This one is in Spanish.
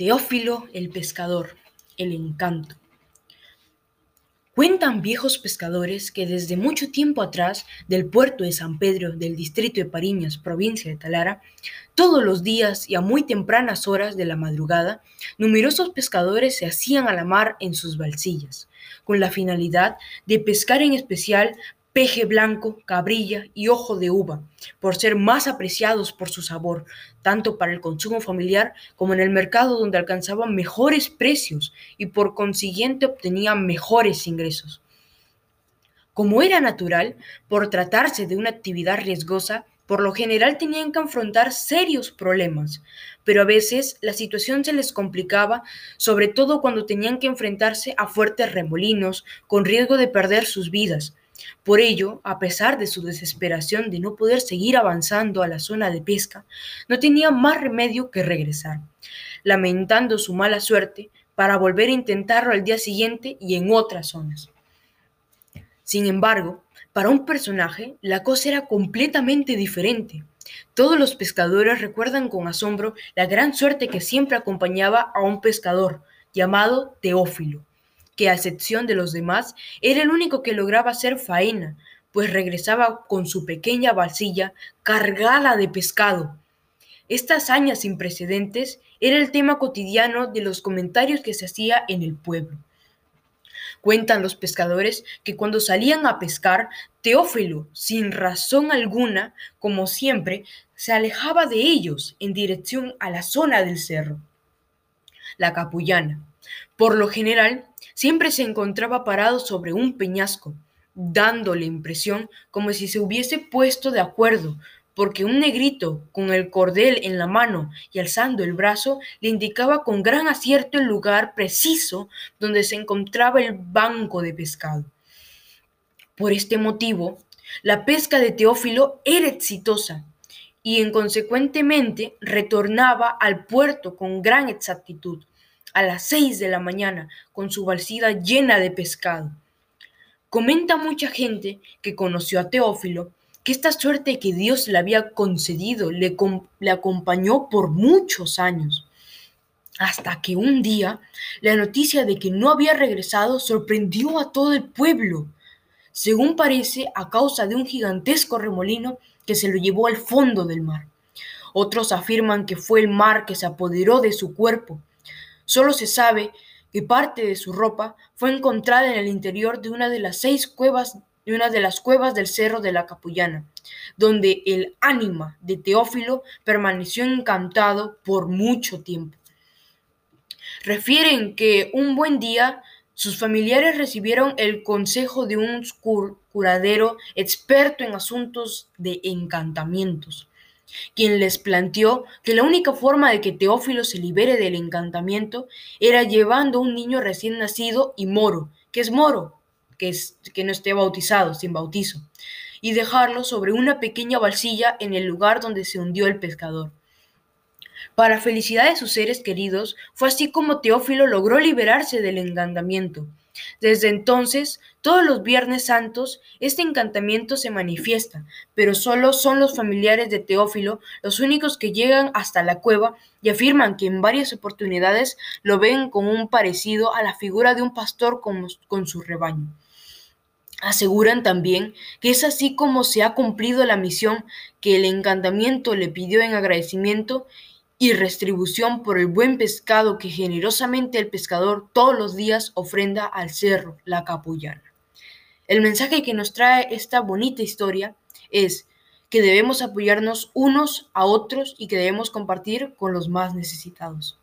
Teófilo el pescador, el encanto. Cuentan viejos pescadores que desde mucho tiempo atrás, del puerto de San Pedro del distrito de Pariñas, provincia de Talara, todos los días y a muy tempranas horas de la madrugada, numerosos pescadores se hacían a la mar en sus balsillas, con la finalidad de pescar en especial peje blanco, cabrilla y ojo de uva, por ser más apreciados por su sabor, tanto para el consumo familiar como en el mercado donde alcanzaban mejores precios y por consiguiente obtenían mejores ingresos. Como era natural, por tratarse de una actividad riesgosa, por lo general tenían que afrontar serios problemas, pero a veces la situación se les complicaba, sobre todo cuando tenían que enfrentarse a fuertes remolinos, con riesgo de perder sus vidas, por ello, a pesar de su desesperación de no poder seguir avanzando a la zona de pesca, no tenía más remedio que regresar, lamentando su mala suerte para volver a intentarlo al día siguiente y en otras zonas. Sin embargo, para un personaje la cosa era completamente diferente. Todos los pescadores recuerdan con asombro la gran suerte que siempre acompañaba a un pescador llamado Teófilo que a excepción de los demás, era el único que lograba hacer faena, pues regresaba con su pequeña balsilla cargada de pescado. Esta hazaña sin precedentes era el tema cotidiano de los comentarios que se hacía en el pueblo. Cuentan los pescadores que cuando salían a pescar, Teófilo, sin razón alguna, como siempre, se alejaba de ellos en dirección a la zona del cerro, la Capullana. Por lo general, Siempre se encontraba parado sobre un peñasco, dando la impresión como si se hubiese puesto de acuerdo, porque un negrito con el cordel en la mano y alzando el brazo le indicaba con gran acierto el lugar preciso donde se encontraba el banco de pescado. Por este motivo, la pesca de Teófilo era exitosa y en consecuentemente retornaba al puerto con gran exactitud, a las seis de la mañana con su balsida llena de pescado. Comenta mucha gente que conoció a Teófilo que esta suerte que Dios le había concedido le, le acompañó por muchos años, hasta que un día la noticia de que no había regresado sorprendió a todo el pueblo, según parece a causa de un gigantesco remolino que se lo llevó al fondo del mar. Otros afirman que fue el mar que se apoderó de su cuerpo Solo se sabe que parte de su ropa fue encontrada en el interior de una de las seis cuevas de una de las cuevas del cerro de la Capullana, donde el ánima de Teófilo permaneció encantado por mucho tiempo. Refieren que un buen día sus familiares recibieron el consejo de un curadero experto en asuntos de encantamientos quien les planteó que la única forma de que Teófilo se libere del encantamiento era llevando un niño recién nacido y moro, que es moro, que, es, que no esté bautizado, sin bautizo, y dejarlo sobre una pequeña balsilla en el lugar donde se hundió el pescador. Para felicidad de sus seres queridos, fue así como Teófilo logró liberarse del encantamiento, desde entonces, todos los Viernes Santos, este encantamiento se manifiesta, pero solo son los familiares de Teófilo los únicos que llegan hasta la cueva y afirman que en varias oportunidades lo ven con un parecido a la figura de un pastor con, con su rebaño. Aseguran también que es así como se ha cumplido la misión que el encantamiento le pidió en agradecimiento y restribución por el buen pescado que generosamente el pescador todos los días ofrenda al cerro, la capullana. El mensaje que nos trae esta bonita historia es que debemos apoyarnos unos a otros y que debemos compartir con los más necesitados.